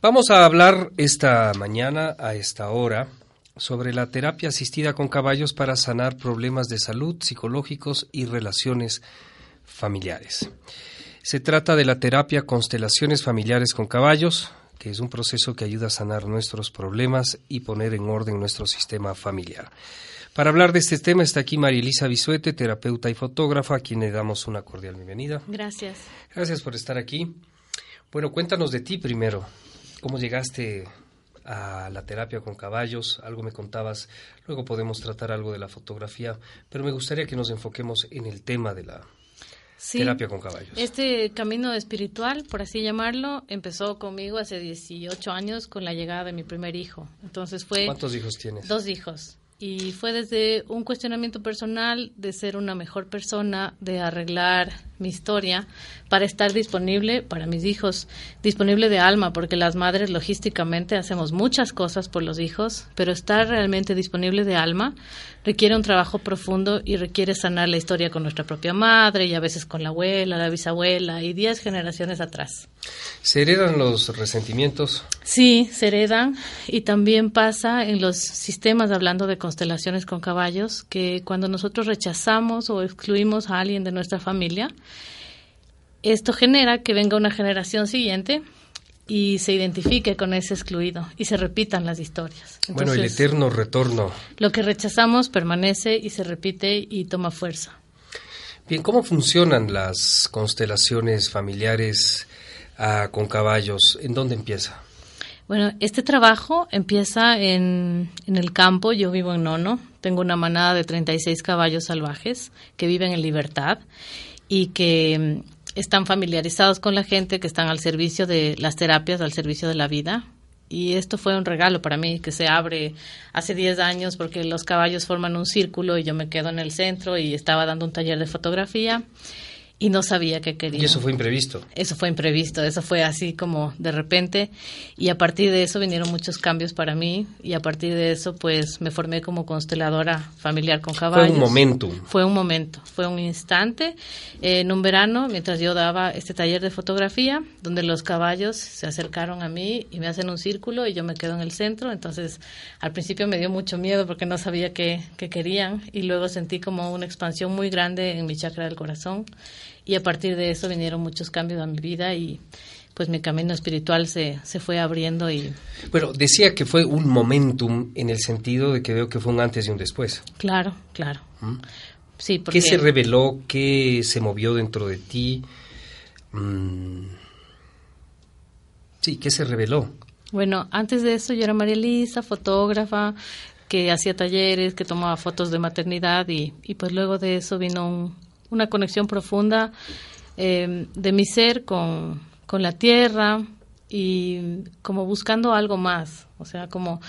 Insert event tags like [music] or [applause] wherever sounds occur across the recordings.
Vamos a hablar esta mañana a esta hora sobre la terapia asistida con caballos para sanar problemas de salud psicológicos y relaciones familiares. Se trata de la terapia Constelaciones Familiares con Caballos, que es un proceso que ayuda a sanar nuestros problemas y poner en orden nuestro sistema familiar. Para hablar de este tema está aquí María Elisa Bisuete, terapeuta y fotógrafa, a quien le damos una cordial bienvenida. Gracias. Gracias por estar aquí. Bueno, cuéntanos de ti primero. ¿Cómo llegaste a la terapia con caballos? Algo me contabas. Luego podemos tratar algo de la fotografía, pero me gustaría que nos enfoquemos en el tema de la terapia con caballos. Este camino espiritual, por así llamarlo, empezó conmigo hace 18 años con la llegada de mi primer hijo. Entonces fue ¿Cuántos hijos tienes? Dos hijos y fue desde un cuestionamiento personal de ser una mejor persona, de arreglar mi historia para estar disponible para mis hijos, disponible de alma, porque las madres logísticamente hacemos muchas cosas por los hijos, pero estar realmente disponible de alma requiere un trabajo profundo y requiere sanar la historia con nuestra propia madre y a veces con la abuela, la bisabuela y diez generaciones atrás. ¿Se heredan los resentimientos? Sí, se heredan y también pasa en los sistemas, hablando de constelaciones con caballos, que cuando nosotros rechazamos o excluimos a alguien de nuestra familia, esto genera que venga una generación siguiente y se identifique con ese excluido y se repitan las historias. bueno, el eterno retorno. Lo que rechazamos permanece y se repite y toma fuerza. Bien, ¿cómo funcionan las constelaciones familiares ah, con caballos? ¿En dónde empieza? Bueno, este trabajo empieza en, en, el campo. Yo vivo en Nono. Tengo una manada de 36 caballos salvajes que viven en libertad y que están familiarizados con la gente, que están al servicio de las terapias, al servicio de la vida. Y esto fue un regalo para mí, que se abre hace 10 años porque los caballos forman un círculo y yo me quedo en el centro y estaba dando un taller de fotografía y no sabía qué quería. ¿Y eso fue imprevisto? Eso fue imprevisto, eso fue así como de repente y a partir de eso vinieron muchos cambios para mí y a partir de eso pues me formé como consteladora familiar con caballos. Fue un momento. Fue un momento, fue un instante en un verano mientras yo daba este taller de fotografía donde los caballos se acercaron a mí y me hacen un círculo y yo me quedo en el centro, entonces al principio me dio mucho miedo porque no sabía qué, qué querían y luego sentí como una expansión muy grande en mi chakra del corazón y a partir de eso vinieron muchos cambios a mi vida y pues mi camino espiritual se, se fue abriendo y... Bueno, decía que fue un momentum en el sentido de que veo que fue un antes y un después. Claro, claro. ¿Mm? Sí, porque... ¿Qué se reveló? ¿Qué se movió dentro de ti? Mm. Sí, ¿qué se reveló? Bueno, antes de eso yo era María Elisa, fotógrafa, que hacía talleres, que tomaba fotos de maternidad y, y pues luego de eso vino un, una conexión profunda eh, de mi ser con, con, la tierra y como buscando algo más, o sea, como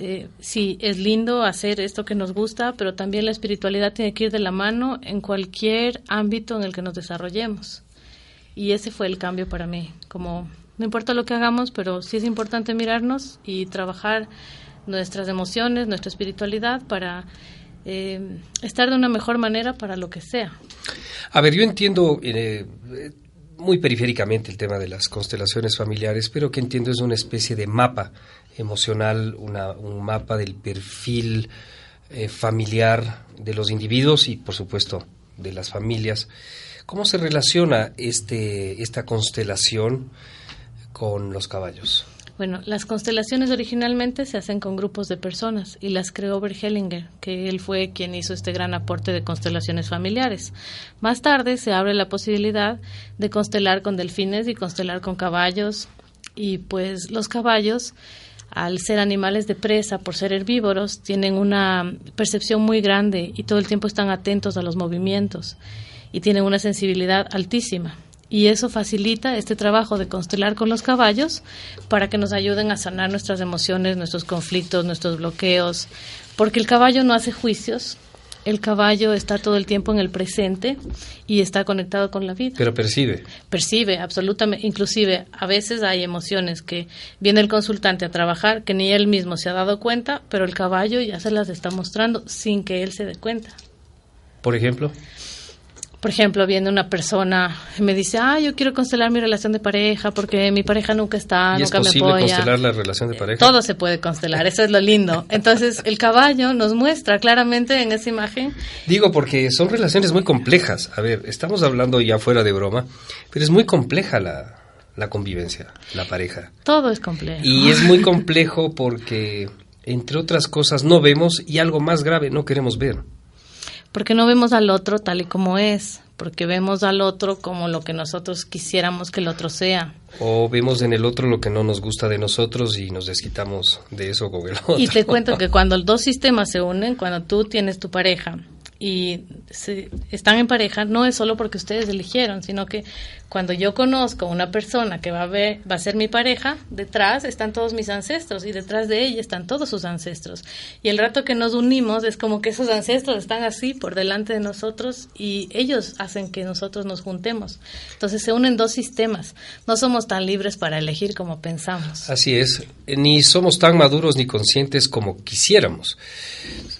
eh, sí, es lindo hacer esto que nos gusta, pero también la espiritualidad tiene que ir de la mano en cualquier ámbito en el que nos desarrollemos. Y ese fue el cambio para mí, como no importa lo que hagamos, pero sí es importante mirarnos y trabajar nuestras emociones, nuestra espiritualidad para eh, estar de una mejor manera para lo que sea. A ver, yo entiendo eh, muy periféricamente el tema de las constelaciones familiares, pero que entiendo es una especie de mapa emocional, un mapa del perfil eh, familiar de los individuos y, por supuesto, de las familias. ¿Cómo se relaciona este, esta constelación con los caballos? Bueno, las constelaciones originalmente se hacen con grupos de personas y las creó Bert Hellinger, que él fue quien hizo este gran aporte de constelaciones familiares. Más tarde se abre la posibilidad de constelar con delfines y constelar con caballos y pues los caballos al ser animales de presa, por ser herbívoros, tienen una percepción muy grande y todo el tiempo están atentos a los movimientos y tienen una sensibilidad altísima y eso facilita este trabajo de constelar con los caballos para que nos ayuden a sanar nuestras emociones, nuestros conflictos, nuestros bloqueos, porque el caballo no hace juicios, el caballo está todo el tiempo en el presente y está conectado con la vida. Pero percibe. Percibe, absolutamente. Inclusive, a veces hay emociones que viene el consultante a trabajar que ni él mismo se ha dado cuenta, pero el caballo ya se las está mostrando sin que él se dé cuenta. Por ejemplo por ejemplo, viene una persona y me dice, ah, yo quiero constelar mi relación de pareja porque mi pareja nunca está, ¿Y nunca es posible me constelar la relación de pareja? Todo se puede constelar, eso es lo lindo. Entonces, el caballo nos muestra claramente en esa imagen. Digo, porque son relaciones muy complejas. A ver, estamos hablando ya fuera de broma, pero es muy compleja la, la convivencia, la pareja. Todo es complejo. Y es muy complejo porque, entre otras cosas, no vemos y algo más grave, no queremos ver porque no vemos al otro tal y como es, porque vemos al otro como lo que nosotros quisiéramos que el otro sea. O vemos en el otro lo que no nos gusta de nosotros y nos desquitamos de eso con el otro. Y te cuento que [laughs] cuando los dos sistemas se unen, cuando tú tienes tu pareja y se, están en pareja, no es solo porque ustedes eligieron, sino que cuando yo conozco una persona que va a, ver, va a ser mi pareja, detrás están todos mis ancestros y detrás de ella están todos sus ancestros. Y el rato que nos unimos es como que esos ancestros están así por delante de nosotros y ellos hacen que nosotros nos juntemos. Entonces se unen dos sistemas. No somos tan libres para elegir como pensamos. Así es, ni somos tan maduros ni conscientes como quisiéramos.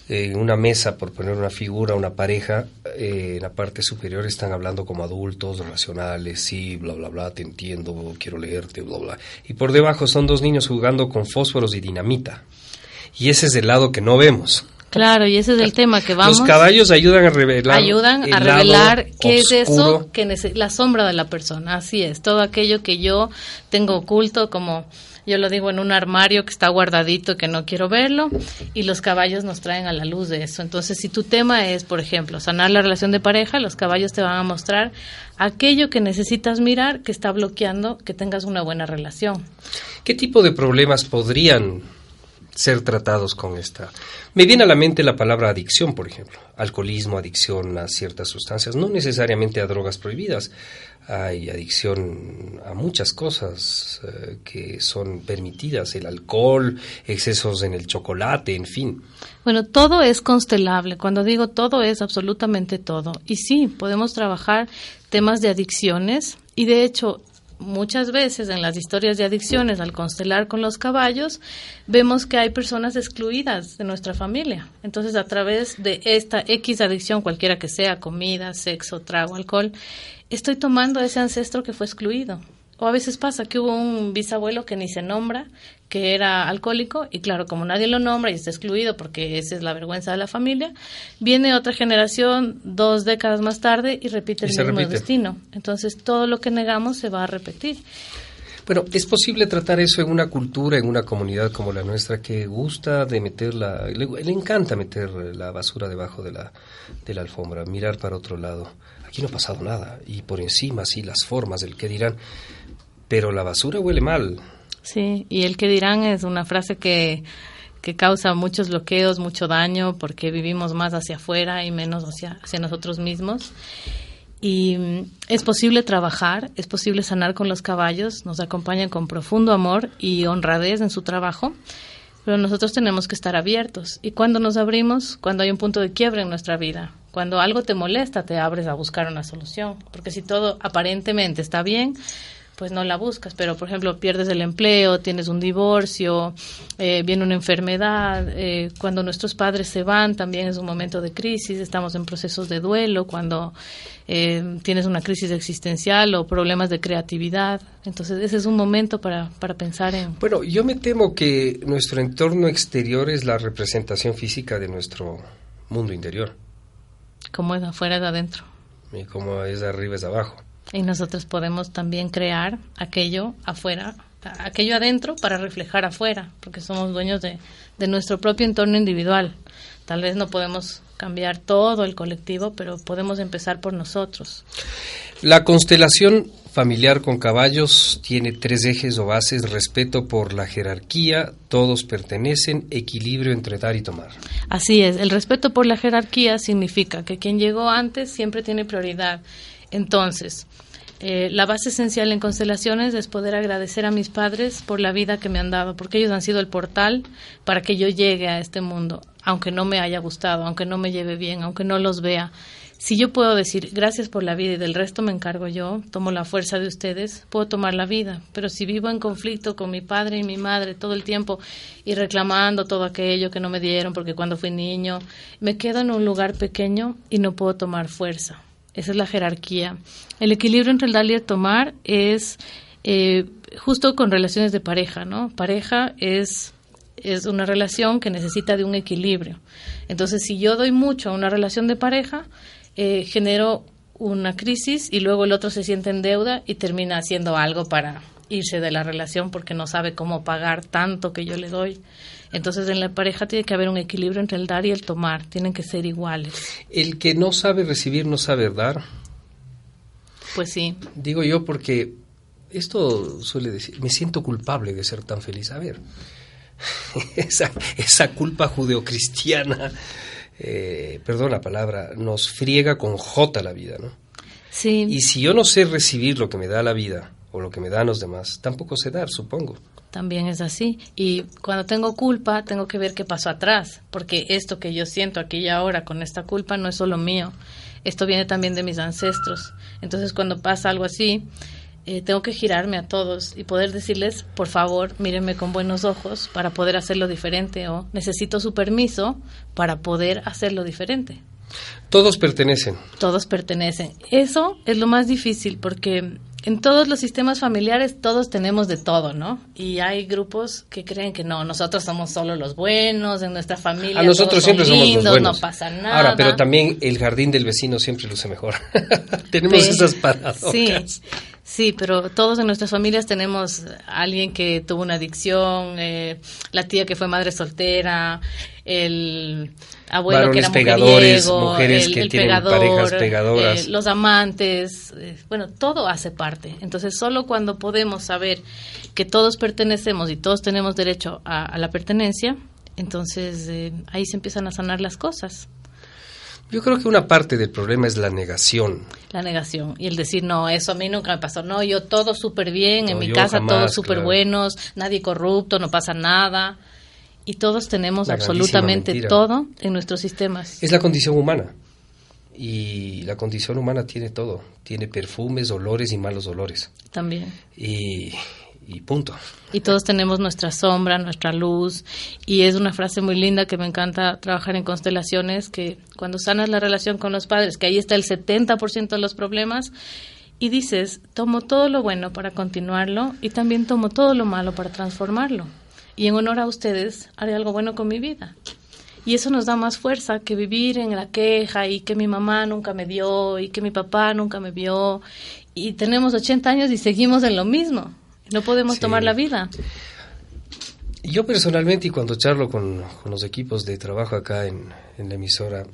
En una mesa, por poner una figura, una pareja, eh, en la parte superior están hablando como adultos, racionales, sí, bla, bla, bla, te entiendo, quiero leerte, bla, bla. Y por debajo son dos niños jugando con fósforos y dinamita. Y ese es el lado que no vemos. Claro, y ese es el tema que vamos. Los caballos ayudan a revelar. Ayudan a revelar qué es eso, que la sombra de la persona. Así es, todo aquello que yo tengo oculto como yo lo digo en un armario que está guardadito, que no quiero verlo, y los caballos nos traen a la luz de eso. Entonces, si tu tema es, por ejemplo, sanar la relación de pareja, los caballos te van a mostrar aquello que necesitas mirar que está bloqueando que tengas una buena relación. ¿Qué tipo de problemas podrían ser tratados con esta. Me viene a la mente la palabra adicción, por ejemplo. Alcoholismo, adicción a ciertas sustancias, no necesariamente a drogas prohibidas. Hay adicción a muchas cosas eh, que son permitidas, el alcohol, excesos en el chocolate, en fin. Bueno, todo es constelable. Cuando digo todo es absolutamente todo. Y sí, podemos trabajar temas de adicciones y de hecho muchas veces en las historias de adicciones, al constelar con los caballos, vemos que hay personas excluidas de nuestra familia. Entonces, a través de esta X adicción, cualquiera que sea, comida, sexo, trago, alcohol, estoy tomando ese ancestro que fue excluido. O a veces pasa que hubo un bisabuelo que ni se nombra, que era alcohólico, y claro, como nadie lo nombra y está excluido porque esa es la vergüenza de la familia, viene otra generación dos décadas más tarde y repite el mismo destino. Entonces todo lo que negamos se va a repetir. Bueno, ¿es posible tratar eso en una cultura, en una comunidad como la nuestra que gusta de meter la... Le, le encanta meter la basura debajo de la, de la alfombra, mirar para otro lado. Aquí no ha pasado nada. Y por encima, sí, las formas del que dirán pero la basura huele mal. Sí, y el que dirán es una frase que, que causa muchos bloqueos, mucho daño, porque vivimos más hacia afuera y menos hacia, hacia nosotros mismos. Y mm, es posible trabajar, es posible sanar con los caballos, nos acompañan con profundo amor y honradez en su trabajo, pero nosotros tenemos que estar abiertos. ¿Y cuando nos abrimos? Cuando hay un punto de quiebre en nuestra vida. Cuando algo te molesta, te abres a buscar una solución. Porque si todo aparentemente está bien, pues no la buscas, pero por ejemplo pierdes el empleo, tienes un divorcio, eh, viene una enfermedad, eh, cuando nuestros padres se van también es un momento de crisis, estamos en procesos de duelo, cuando eh, tienes una crisis existencial o problemas de creatividad, entonces ese es un momento para, para pensar en... Bueno, yo me temo que nuestro entorno exterior es la representación física de nuestro mundo interior. Como es afuera es adentro. Y como es arriba es abajo. Y nosotros podemos también crear aquello afuera, aquello adentro para reflejar afuera, porque somos dueños de, de nuestro propio entorno individual. Tal vez no podemos cambiar todo el colectivo, pero podemos empezar por nosotros. La constelación familiar con caballos tiene tres ejes o bases, respeto por la jerarquía, todos pertenecen, equilibrio entre dar y tomar. Así es, el respeto por la jerarquía significa que quien llegó antes siempre tiene prioridad entonces, Eh, la base esencial en constelaciones es poder agradecer a mis padres por la vida que me han dado, porque ellos han sido el portal para que yo llegue a este mundo, aunque no me haya gustado, aunque no me lleve bien, aunque no los vea. Si yo puedo decir gracias por la vida y del resto me encargo yo, tomo la fuerza de ustedes, puedo tomar la vida. Pero si vivo en conflicto con mi padre y mi madre todo el tiempo y reclamando todo aquello que no me dieron porque cuando fui niño, me quedo en un lugar pequeño y no puedo tomar fuerza. Esa es la jerarquía. El equilibrio entre el dar y el tomar es eh, justo con relaciones de pareja, ¿no? Pareja es es una relación que necesita de un equilibrio. Entonces, si yo doy mucho a una relación de pareja, eh, genero una crisis y luego el otro se siente en deuda y termina haciendo algo para irse de la relación porque no sabe cómo pagar tanto que yo le doy. Entonces en la pareja tiene que haber un equilibrio entre el dar y el tomar, tienen que ser iguales. El que no sabe recibir no sabe dar. Pues sí. Digo yo porque esto suele decir, me siento culpable de ser tan feliz. A ver, [laughs] esa, esa culpa judeocristiana eh, perdón la palabra, nos friega con J la vida, ¿no? Sí. Y si yo no sé recibir lo que me da la vida o lo que me dan los demás, tampoco sé dar, supongo. También es así. Y cuando tengo culpa, tengo que ver qué pasó atrás, porque esto que yo siento aquí y ahora con esta culpa no es solo mío, esto viene también de mis ancestros. Entonces cuando pasa algo así, eh, tengo que girarme a todos y poder decirles, por favor, mírenme con buenos ojos para poder hacerlo diferente o necesito su permiso para poder hacerlo diferente. Todos pertenecen. Todos pertenecen. Eso es lo más difícil porque en todos los sistemas familiares todos tenemos de todo, ¿no? Y hay grupos que creen que no, nosotros somos solo los buenos, en nuestra familia. A nosotros siempre somos los buenos. No pasa nada. Ahora, pero también el jardín del vecino siempre luce mejor. [laughs] tenemos esas paradojas. Sí, sí, pero todos en nuestras familias tenemos alguien que tuvo una adicción, eh, la tía que fue madre soltera, el abuelo que era pegadores, mujeres que tienen parejas pegadoras, eh, los amantes, eh, bueno, todo hace parte. Entonces, solo cuando podemos saber que todos pertenecemos y todos tenemos derecho a, la pertenencia, entonces eh, ahí se empiezan a sanar las cosas. Yo creo que una parte del problema es la negación. La negación. Y el decir, no, eso a mí nunca me pasó. No, yo todo súper bien, en mi casa todos súper buenos, nadie corrupto, no pasa nada y todos tenemos absolutamente todo en nuestros sistemas. Es la condición humana. Y la condición humana tiene todo. Tiene perfumes, olores y malos olores. También. Y, y punto. Y todos tenemos nuestra sombra, nuestra luz. Y es una frase muy linda que me encanta trabajar en constelaciones, que cuando sanas la relación con los padres, que ahí está el 70% de los problemas, y dices, tomo todo lo bueno para continuarlo y también tomo todo lo malo para transformarlo y en honor a ustedes haré algo bueno con mi vida. Y eso nos da más fuerza que vivir en la queja y que mi mamá nunca me dio y que mi papá nunca me vio. Y tenemos 80 años y seguimos en lo mismo. No podemos tomar la vida. Yo personalmente, y cuando charlo con, los equipos de trabajo acá en, en la emisora,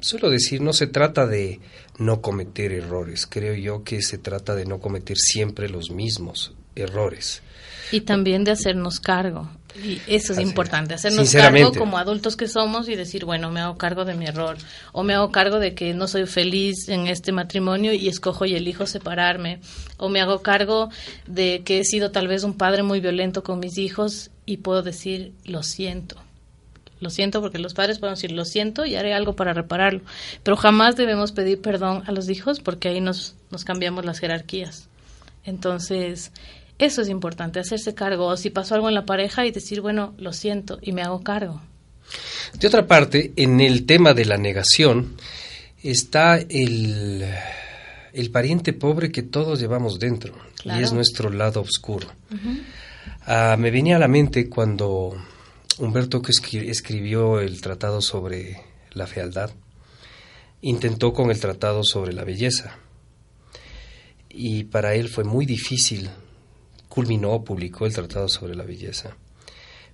suelo decir, no se trata de no cometer errores. Creo yo que se trata de no cometer siempre los mismos errores. Y también de hacernos cargo. Y eso es importante, hacernos cargo como adultos que somos y decir, bueno, me hago cargo de mi error o me hago cargo de que no soy feliz en este matrimonio y escojo y elijo separarme o me hago cargo de que he sido tal vez un padre muy violento con mis hijos y puedo decir, lo siento. Lo siento porque los padres pueden decir, lo siento y haré algo para repararlo. Pero jamás debemos pedir perdón a los hijos porque ahí nos, nos cambiamos las jerarquías. Entonces, eso es importante, hacerse cargo. si pasó algo en la pareja y decir, bueno, lo siento y me hago cargo. De otra parte, en el tema de la negación está el, el pariente pobre que todos llevamos dentro y es nuestro lado oscuro. Ah, me venía a la mente cuando Humberto que escribió el tratado sobre la fealdad, intentó con el tratado sobre la belleza. Y para él fue muy difícil culminó, publicó el Tratado sobre la Belleza.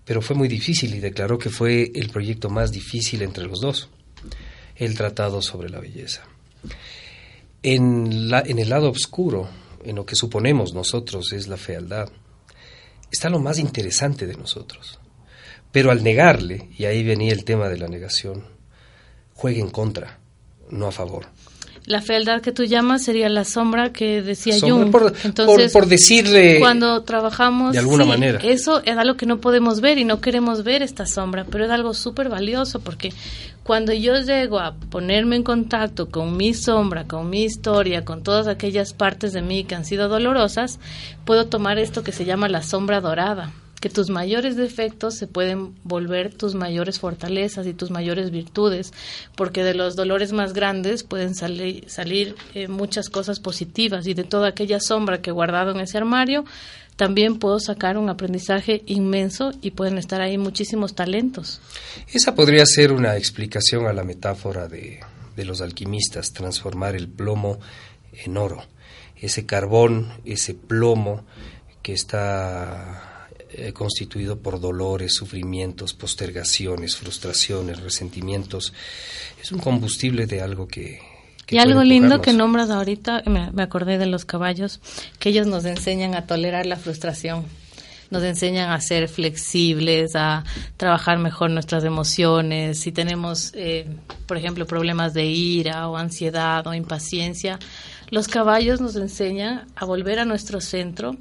Pero fue muy difícil y declaró que fue el proyecto más difícil entre los dos, el Tratado sobre la Belleza. En, la, en el lado oscuro, en lo que suponemos nosotros es la fealdad, está lo más interesante de nosotros. Pero al negarle, y ahí venía el tema de la negación, juega en contra, no a favor. La fealdad que tú llamas sería la sombra que decía Sombra, Jung. por, Entonces, por, por decirle cuando trabajamos de alguna sí, manera. eso es algo que no podemos ver y no queremos ver esta sombra pero es algo súper valioso porque cuando yo llego a ponerme en contacto con mi sombra con mi historia con todas aquellas partes de mí que han sido dolorosas puedo tomar esto que se llama la sombra dorada que tus mayores defectos se pueden volver tus mayores fortalezas y tus mayores virtudes, porque de los dolores más grandes pueden salir, eh, muchas cosas positivas y de toda aquella sombra que he guardado en ese armario, también puedo sacar un aprendizaje inmenso y pueden estar ahí muchísimos talentos. Esa podría ser una explicación a la metáfora de, de los alquimistas, transformar el plomo en oro. Ese carbón, ese plomo que está eh, constituido por dolores, sufrimientos, postergaciones, frustraciones, resentimientos. Es un combustible de algo que... que y algo lindo que nombras ahorita, me, me acordé de los caballos, que ellos nos enseñan a tolerar la frustración. Nos enseñan a ser flexibles, a trabajar mejor nuestras emociones. Si tenemos, eh, por ejemplo, problemas de ira o ansiedad o impaciencia, los caballos nos enseñan a volver a nuestro centro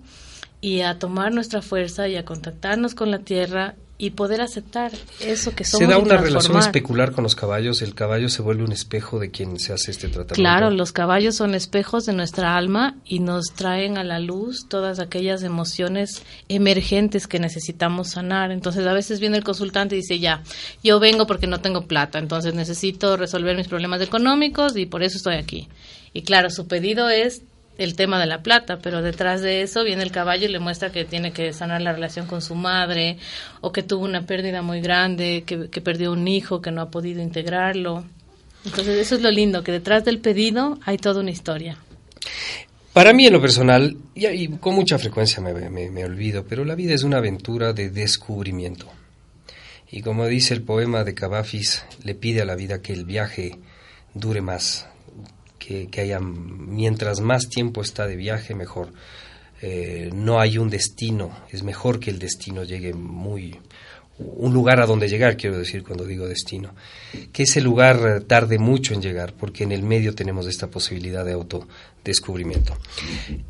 y a tomar nuestra fuerza y a contactarnos con la tierra y poder aceptar eso que somos. Se da una relación especular con los caballos. El caballo se vuelve un espejo de quien se hace este tratamiento. Claro, los caballos son espejos de nuestra alma y nos traen a la luz todas aquellas emociones emergentes que necesitamos sanar. Entonces, a veces viene el consultante y dice, ya, yo vengo porque no tengo plata, entonces necesito resolver mis problemas económicos y por eso estoy aquí. Y claro, su pedido es el tema de la plata, pero detrás de eso viene el caballo y le muestra que tiene que sanar la relación con su madre o que tuvo una pérdida muy grande, que, que perdió un hijo, que no ha podido integrarlo. Entonces eso es lo lindo, que detrás del pedido hay toda una historia. Para mí, en lo personal, y, con mucha frecuencia me, me- me olvido, pero la vida es una aventura de descubrimiento. Y como dice el poema de Cavafis, le pide a la vida que el viaje dure más, que, haya, mientras más tiempo está de viaje, mejor. Eh, no hay un destino, es mejor que el destino llegue muy, un lugar a donde llegar, quiero decir cuando digo destino, que ese lugar tarde mucho en llegar, porque en el medio tenemos esta posibilidad de autodescubrimiento.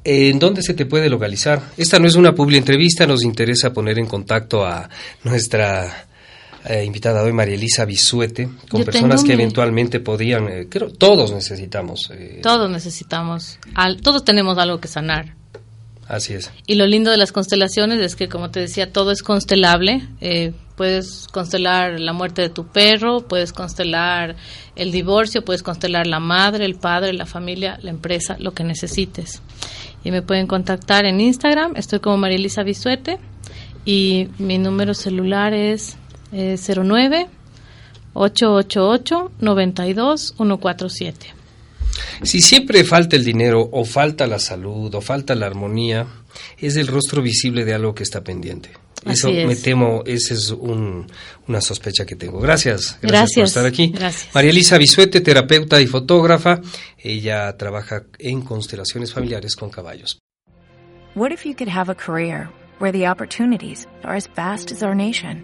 ¿En dónde se te puede localizar? Esta no es una publi entrevista, nos interesa poner en contacto a nuestra eh, invitada hoy, María Elisa Bisuete, con Yo personas que mi- eventualmente podrían, eh, creo, todos necesitamos. eh, Todos necesitamos, al- todos tenemos algo que sanar. Así es. Y lo lindo de las constelaciones es que, como te decía, todo es constelable. Eh, puedes constelar la muerte de tu perro, puedes constelar el divorcio, puedes constelar la madre, el padre, la familia, la empresa, lo que necesites. Y me pueden contactar en Instagram, estoy como María Elisa Bisuete y mi número celular es eh, 09 888 92 147. Si siempre falta el dinero o falta la salud o falta la armonía, es el rostro visible de algo que está pendiente. Eso Así es. me temo, esa es un- una sospecha que tengo. Gracias, gracias, por estar aquí. gracias. María Elisa Bisuete, terapeuta y fotógrafa. Ella trabaja en constelaciones familiares con caballos. What if you could have a career where the opportunities are as vast as our nation,